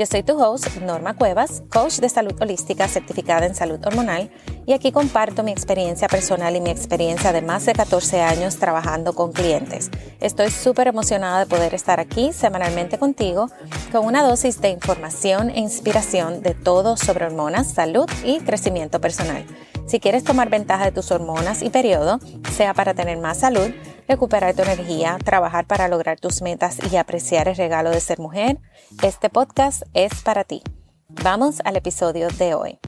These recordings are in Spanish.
Yo soy tu host, Norma Cuevas, coach de salud holística certificada en salud hormonal, y aquí comparto mi experiencia personal y mi experiencia de más de 14 años trabajando con clientes. Estoy súper emocionada de poder estar aquí semanalmente contigo con una dosis de información e inspiración de todo sobre hormonas, salud y crecimiento personal. Si quieres tomar ventaja de tus hormonas y periodo, sea para tener más salud, recuperar tu energía, trabajar para lograr tus metas y apreciar el regalo de ser mujer, este podcast es para ti. Vamos al episodio de hoy.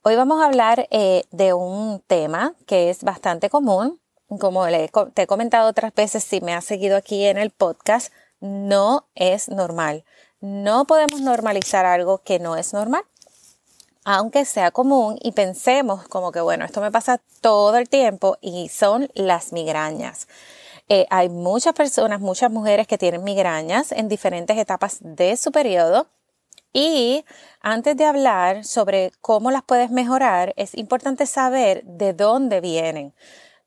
Hoy vamos a hablar eh, de un tema que es bastante común. Como te he comentado otras veces, si me has seguido aquí en el podcast, no es normal. No podemos normalizar algo que no es normal aunque sea común y pensemos como que, bueno, esto me pasa todo el tiempo y son las migrañas. Eh, hay muchas personas, muchas mujeres que tienen migrañas en diferentes etapas de su periodo. Y antes de hablar sobre cómo las puedes mejorar, es importante saber de dónde vienen.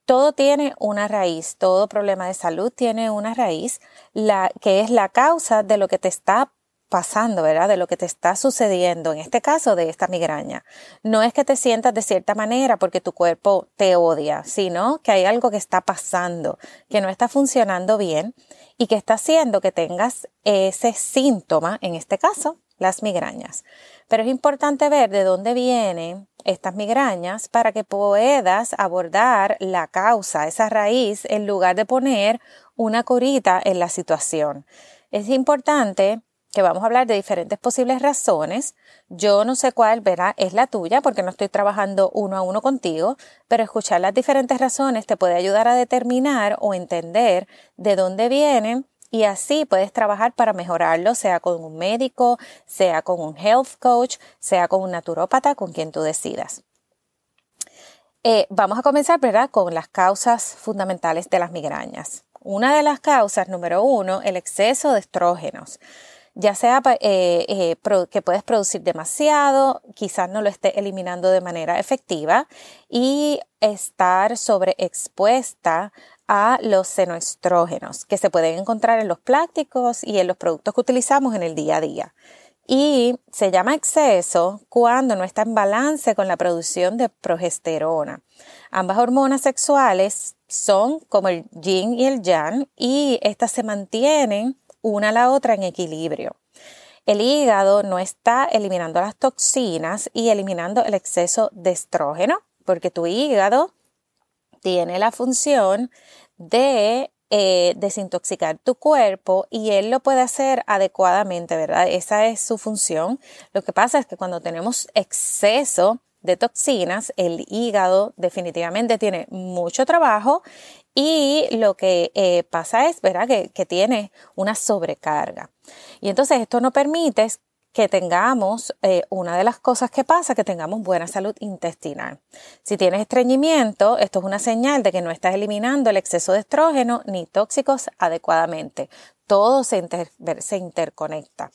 Todo tiene una raíz, todo problema de salud tiene una raíz, la, que es la causa de lo que te está pasando, ¿verdad? De lo que te está sucediendo, en este caso de esta migraña. No es que te sientas de cierta manera porque tu cuerpo te odia, sino que hay algo que está pasando, que no está funcionando bien y que está haciendo que tengas ese síntoma, en este caso, las migrañas. Pero es importante ver de dónde vienen estas migrañas para que puedas abordar la causa, esa raíz, en lugar de poner una curita en la situación. Es importante que vamos a hablar de diferentes posibles razones. Yo no sé cuál verá es la tuya porque no estoy trabajando uno a uno contigo, pero escuchar las diferentes razones te puede ayudar a determinar o entender de dónde vienen y así puedes trabajar para mejorarlo, sea con un médico, sea con un health coach, sea con un naturópata, con quien tú decidas. Eh, vamos a comenzar, ¿verdad?, con las causas fundamentales de las migrañas. Una de las causas, número uno, el exceso de estrógenos ya sea eh, eh, que puedes producir demasiado, quizás no lo esté eliminando de manera efectiva y estar sobreexpuesta a los senoestrógenos que se pueden encontrar en los plásticos y en los productos que utilizamos en el día a día. Y se llama exceso cuando no está en balance con la producción de progesterona. Ambas hormonas sexuales son como el yin y el yang y estas se mantienen una a la otra en equilibrio. El hígado no está eliminando las toxinas y eliminando el exceso de estrógeno, porque tu hígado tiene la función de eh, desintoxicar tu cuerpo y él lo puede hacer adecuadamente, ¿verdad? Esa es su función. Lo que pasa es que cuando tenemos exceso de toxinas, el hígado definitivamente tiene mucho trabajo y lo que eh, pasa es, ¿verdad?, que, tiene una sobrecarga. Y entonces esto no permite que tengamos, eh, una de las cosas que pasa, que tengamos buena salud intestinal. Si tienes estreñimiento, esto es una señal de que no estás eliminando el exceso de estrógeno ni tóxicos adecuadamente. Todo se, se interconecta.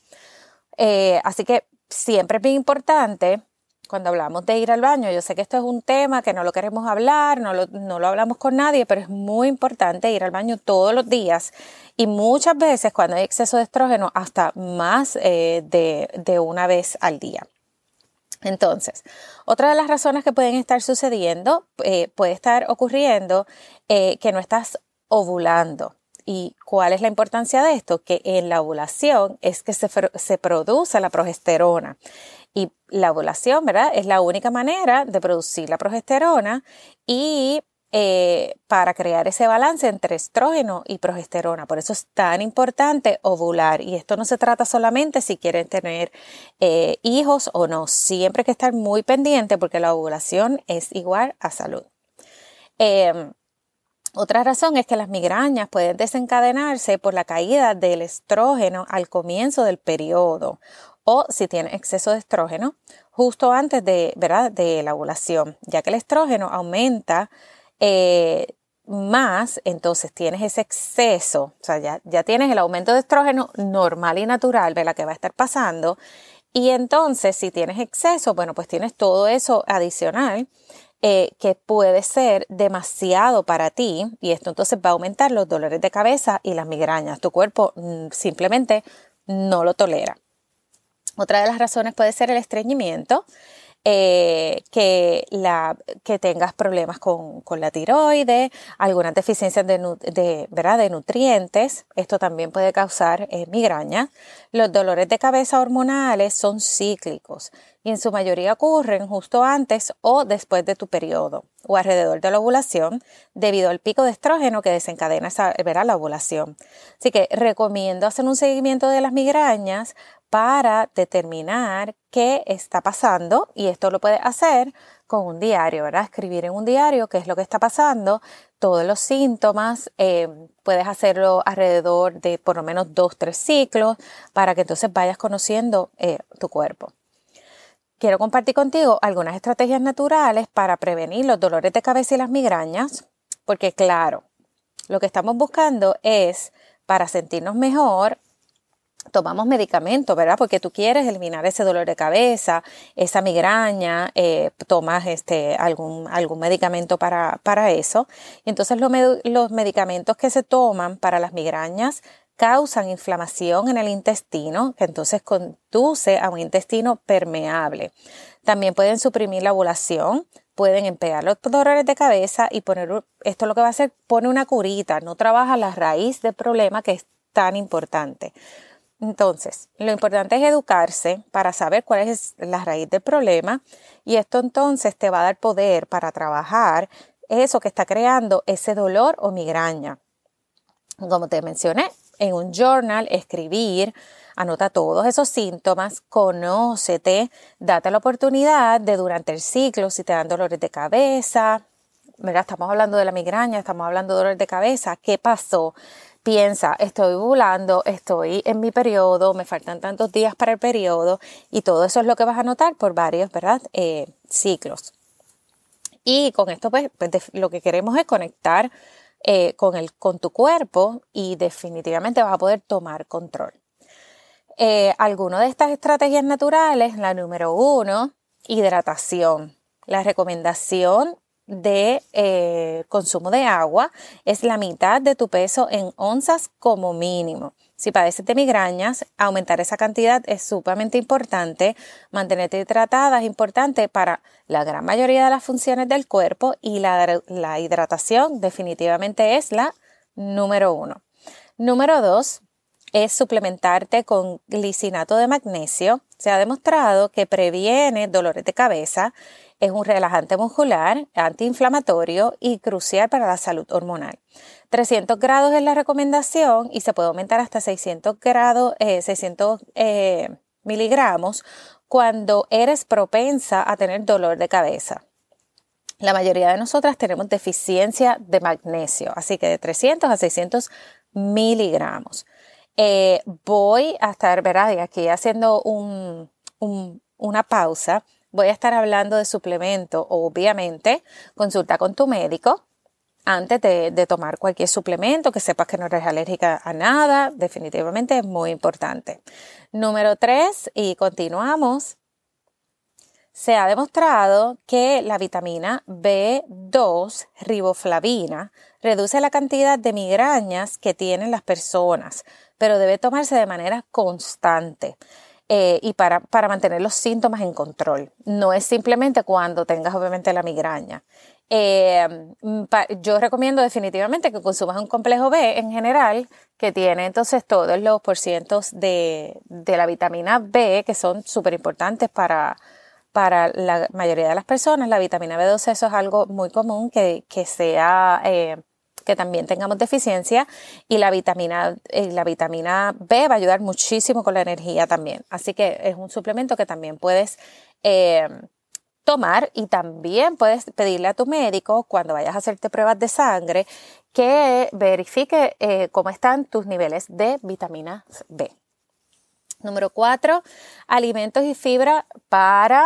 Eh, así que siempre es bien importante cuando hablamos de ir al baño, yo sé que esto es un tema que no lo queremos hablar, no lo, no lo, hablamos con nadie, pero es muy importante ir al baño todos los días y muchas veces cuando hay exceso de estrógeno hasta más eh, de, de, una vez al día. Entonces, otra de las razones que pueden estar sucediendo, eh, puede estar ocurriendo eh, que no estás ovulando. ¿Y cuál es la importancia de esto? Que en la ovulación es que se, se produce la progesterona. Y la ovulación, ¿verdad? Es la única manera de producir la progesterona y eh, para crear ese balance entre estrógeno y progesterona. Por eso es tan importante ovular. Y esto no se trata solamente si quieren tener eh, hijos o no. Siempre hay que estar muy pendiente porque la ovulación es igual a salud. Em, otra razón es que las migrañas pueden desencadenarse por la caída del estrógeno al comienzo del periodo o si tiene exceso de estrógeno justo antes de, ¿verdad? de la ovulación, ya que el estrógeno aumenta eh, más, entonces tienes ese exceso, o sea, ya, ya tienes el aumento de estrógeno normal y natural, ¿verdad? que va a estar pasando, Y entonces, si tienes exceso, bueno, pues tienes todo eso adicional eh, que puede ser demasiado para ti y esto entonces va a aumentar los dolores de cabeza y las migrañas. Tu cuerpo mm, simplemente no lo tolera. Otra de las razones puede ser el estreñimiento. Eh, que, la, que tengas problemas con, la tiroides, algunas deficiencias de, ¿verdad? de nutrientes. Esto también puede causar eh, migraña. Los dolores de cabeza hormonales son cíclicos y en su mayoría ocurren justo antes o después de tu periodo o alrededor de la ovulación debido al pico de estrógeno que desencadena esa, la ovulación. Así que recomiendo hacer un seguimiento de las migrañas para determinar qué está pasando y esto lo puedes hacer con un diario, ¿verdad? Escribir en un diario qué es lo que está pasando, todos los síntomas, eh, puedes hacerlo alrededor de por lo menos dos, tres ciclos para que entonces vayas conociendo eh, tu cuerpo quiero compartir contigo algunas estrategias naturales para prevenir los dolores de cabeza y las migrañas, porque claro, lo que estamos buscando es para sentirnos mejor, tomamos medicamentos, ¿verdad? Porque tú quieres eliminar ese dolor de cabeza, esa migraña, eh, tomas este, algún, algún medicamento para, para eso. Entonces los medicamentos que se toman para las migrañas causan inflamación en el intestino, que entonces conduce a un intestino permeable. También pueden suprimir la ovulación, pueden empeorar los dolores de cabeza y poner, esto lo que va a hacer, pone una curita, no trabaja la raíz del problema que es tan importante. Entonces, lo importante es educarse para saber cuál es la raíz del problema y esto entonces te va a dar poder para trabajar eso que está creando ese dolor o migraña. Como te mencioné, en un journal, escribir, anota todos esos síntomas, conócete, date la oportunidad de durante el ciclo, si te dan dolores de cabeza, mira, estamos hablando de la migraña, estamos hablando de dolores de cabeza, ¿qué pasó? Piensa, estoy ovulando, estoy en mi periodo, me faltan tantos días para el periodo y todo eso es lo que vas a notar por varios, ¿verdad? Eh, ciclos. Y con esto, pues, pues lo que queremos es conectar eh, con, el, con tu cuerpo y definitivamente vas a poder tomar control. Eh, algunas de estas estrategias naturales, la número uno, hidratación. La recomendación de eh, consumo de agua es la mitad de tu peso en onzas como mínimo. Si padeces de migrañas, aumentar esa cantidad es sumamente importante. Mantenerte hidratada es importante para la gran mayoría de las funciones del cuerpo y la, la hidratación definitivamente es la número uno. Número dos es suplementarte con glicinato de magnesio. Se ha demostrado que previene dolores de cabeza es un relajante muscular, antiinflamatorio y crucial para la salud hormonal. 300 grados es la recomendación y se puede aumentar hasta 600 grados, 600 eh, eh, miligramos cuando eres propensa a tener dolor de cabeza. La mayoría de nosotras tenemos deficiencia de magnesio, así que de 300 a 600 miligramos. Eh, voy a estar, ¿verdad? aquí haciendo una pausa voy a estar hablando de suplemento. Obviamente, consulta con tu médico antes de, tomar cualquier suplemento, que sepas que no eres alérgica a nada. Definitivamente es muy importante. Número tres, y continuamos. Se ha demostrado que la vitamina B2 riboflavina reduce la cantidad de migrañas que tienen las personas, pero debe tomarse de manera constante. Eh, y para, para mantener los síntomas en control. No es simplemente cuando tengas obviamente la migraña. Eh, yo recomiendo definitivamente que consumas un complejo B en general que tiene entonces todos los porcientos de, de la vitamina B que son súper importantes para, para la mayoría de las personas. La vitamina B12 eso es algo muy común que, que sea eh, que también tengamos deficiencia y la vitamina, eh, la vitamina B va a ayudar muchísimo con la energía también. Así que es un suplemento que también puedes eh, tomar y también puedes pedirle a tu médico cuando vayas a hacerte pruebas de sangre que verifique eh, cómo están tus niveles de vitamina B. Número cuatro, alimentos y fibra para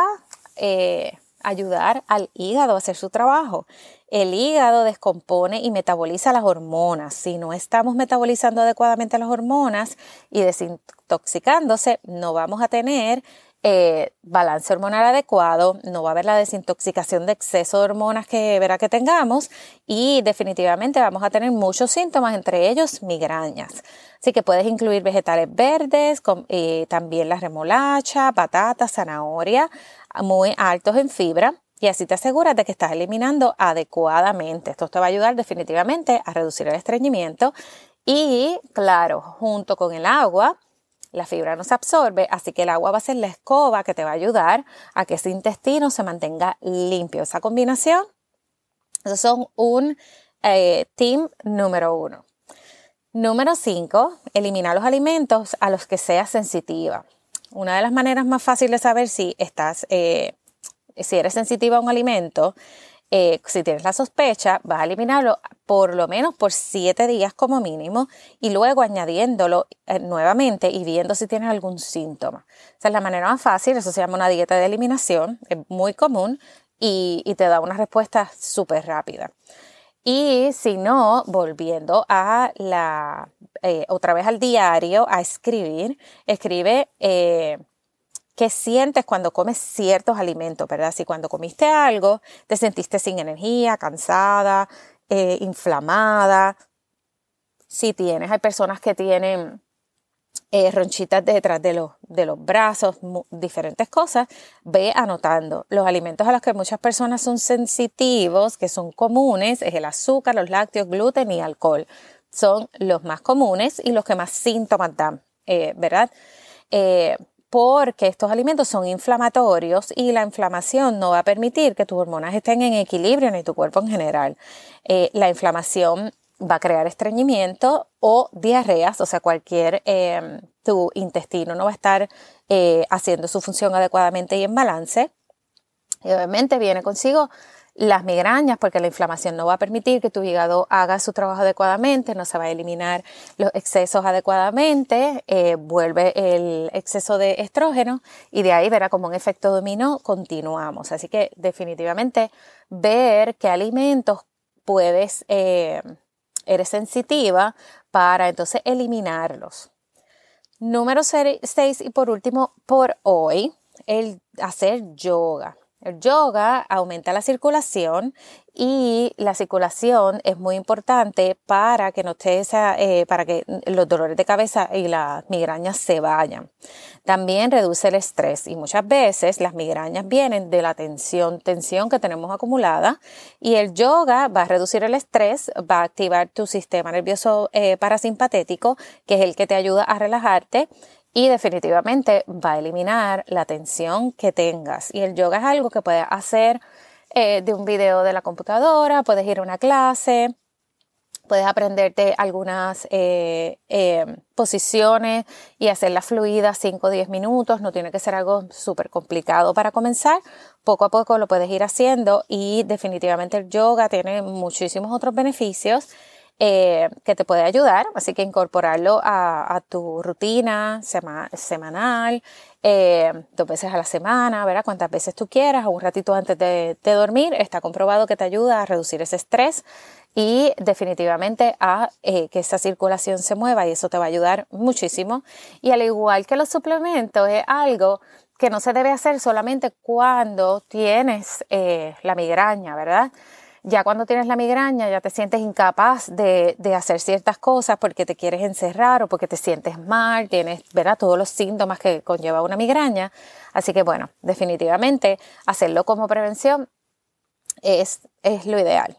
ayudar al hígado a hacer su trabajo. El hígado descompone y metaboliza las hormonas. Si no estamos metabolizando adecuadamente las hormonas y desintoxicándose, no vamos a tener eh, balance hormonal adecuado, no va a haber la desintoxicación de exceso de hormonas que verá que tengamos y definitivamente vamos a tener muchos síntomas, entre ellos migrañas. Así que puedes incluir vegetales verdes, eh, también la remolacha, patata, zanahoria, muy altos en fibra. Y así te aseguras de que estás eliminando adecuadamente. Esto te va a ayudar definitivamente a reducir el estreñimiento. Y claro, junto con el agua, la fibra no se absorbe, así que el agua va a ser la escoba que te va a ayudar a que ese intestino se mantenga limpio. Esa combinación, esos son un eh, team número uno. Número cinco, elimina los alimentos a los que seas sensitiva. Una de las maneras más fáciles de saber si estás, eh, si eres sensitiva a un alimento eh, si tienes la sospecha, vas a eliminarlo por lo menos por siete días como mínimo y luego añadiéndolo eh, nuevamente y viendo si tienes algún síntoma. Esa es la manera más fácil, eso se llama una dieta de eliminación, es muy común y, te da una respuesta súper rápida. Y si no, volviendo a la, eh, otra vez al diario, a escribir, escribe qué sientes cuando comes ciertos alimentos, ¿verdad? Si cuando comiste algo te sentiste sin energía, cansada, eh, inflamada. Si tienes, hay personas que tienen eh, ronchitas detrás de los, de los brazos, diferentes cosas, ve anotando. Los alimentos a los que muchas personas son sensitivos, que son comunes, es el azúcar, los lácteos, gluten y alcohol. Son los más comunes y los que más síntomas dan, eh, ¿verdad? Porque estos alimentos son inflamatorios y la inflamación no va a permitir que tus hormonas estén en equilibrio ni tu cuerpo en general. Eh, la inflamación va a crear estreñimiento o diarreas, o sea, cualquier, em, tu intestino no va a estar eh, haciendo su función adecuadamente y en balance. Y obviamente viene consigo las migrañas, porque la inflamación no va a permitir que tu hígado haga su trabajo adecuadamente, no se va a eliminar los excesos adecuadamente, eh, vuelve el exceso de estrógeno y de ahí verá como un efecto dominó continuamos. Así que definitivamente ver qué alimentos puedes, eh, eres sensitiva para entonces eliminarlos. Número 6 y por último, por hoy, el hacer yoga. El yoga aumenta la circulación y la circulación es muy importante para que no eh, para que los dolores de cabeza y las migrañas se vayan. También reduce el estrés y muchas veces las migrañas vienen de la tensión, tensión que tenemos acumulada y el yoga va a reducir el estrés, va a activar tu sistema nervioso eh, parasimpatético, que es el que te ayuda a relajarte y definitivamente va a eliminar la tensión que tengas. Y el yoga es algo que puedes hacer eh, de un video de la computadora, puedes ir a una clase, puedes aprenderte algunas eh, eh, posiciones y hacerlas fluidas 5 o 10 minutos, no tiene que ser algo súper complicado para comenzar, poco a poco lo puedes ir haciendo y definitivamente el yoga tiene muchísimos otros beneficios eh, que te puede ayudar, así que incorporarlo a, tu rutina semanal, eh, dos veces a la semana, ¿verdad? Cuantas veces tú quieras, o un ratito antes de, dormir, está comprobado que te ayuda a reducir ese estrés y definitivamente a eh, que esa circulación se mueva y eso te va a ayudar muchísimo. Y al igual que los suplementos, es algo que no se debe hacer solamente cuando tienes la migraña, ¿verdad? Ya cuando tienes la migraña ya te sientes incapaz de, hacer ciertas cosas porque te quieres encerrar o porque te sientes mal, tienes ¿verdad? todos los síntomas que conlleva una migraña. Así que bueno, definitivamente hacerlo como prevención es, es lo ideal.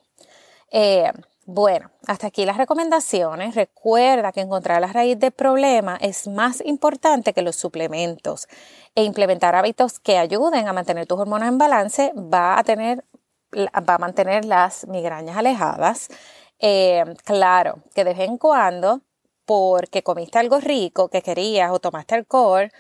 Eh, bueno, hasta aquí las recomendaciones. Recuerda que encontrar la raíz del problema es más importante que los suplementos e implementar hábitos que ayuden a mantener tus hormonas en balance va a tener va a mantener las migrañas alejadas. Eh, claro, que de vez en cuando, porque comiste algo rico que querías o tomaste alcohol,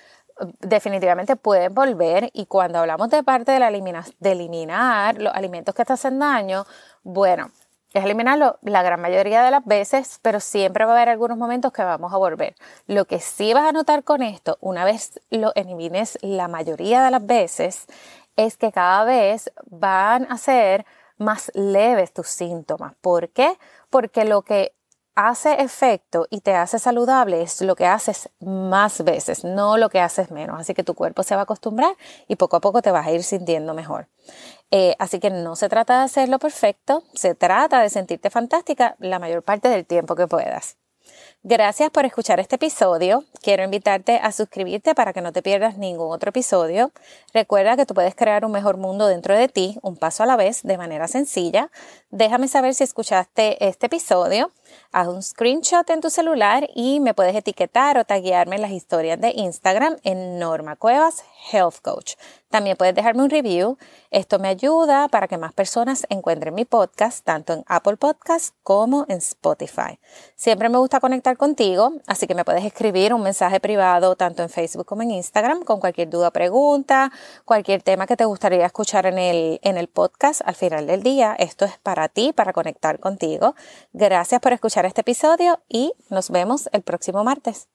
definitivamente pueden volver y cuando hablamos de parte de, la de eliminar los alimentos que te hacen daño, bueno, es eliminarlo la gran mayoría de las veces, pero siempre va a haber algunos momentos que vamos a volver. Lo que sí vas a notar con esto, una vez lo elimines la mayoría de las veces, es que cada vez van a ser más leves tus síntomas. ¿Por qué? Porque lo que hace efecto y te hace saludable es lo que haces más veces, no lo que haces menos. Así que tu cuerpo se va a acostumbrar y poco a poco te vas a ir sintiendo mejor. Eh, así que no se trata de hacerlo perfecto, se trata de sentirte fantástica la mayor parte del tiempo que puedas. Gracias por escuchar este episodio. Quiero invitarte a suscribirte para que no te pierdas ningún otro episodio. Recuerda que tú puedes crear un mejor mundo dentro de ti, un paso a la vez, de manera sencilla. Déjame saber si escuchaste este episodio. Haz un screenshot en tu celular y me puedes etiquetar o taguearme en las historias de Instagram en Norma Cuevas Health Coach. También puedes dejarme un review. Esto me ayuda para que más personas encuentren mi podcast, tanto en Apple Podcasts como en Spotify. Siempre me gusta conectar contigo, así que me puedes escribir un mensaje privado tanto en Facebook como en Instagram con cualquier duda pregunta, cualquier tema que te gustaría escuchar en el, en el podcast al final del día. Esto es para ti, para conectar contigo. Gracias por escuchar este episodio y nos vemos el próximo martes.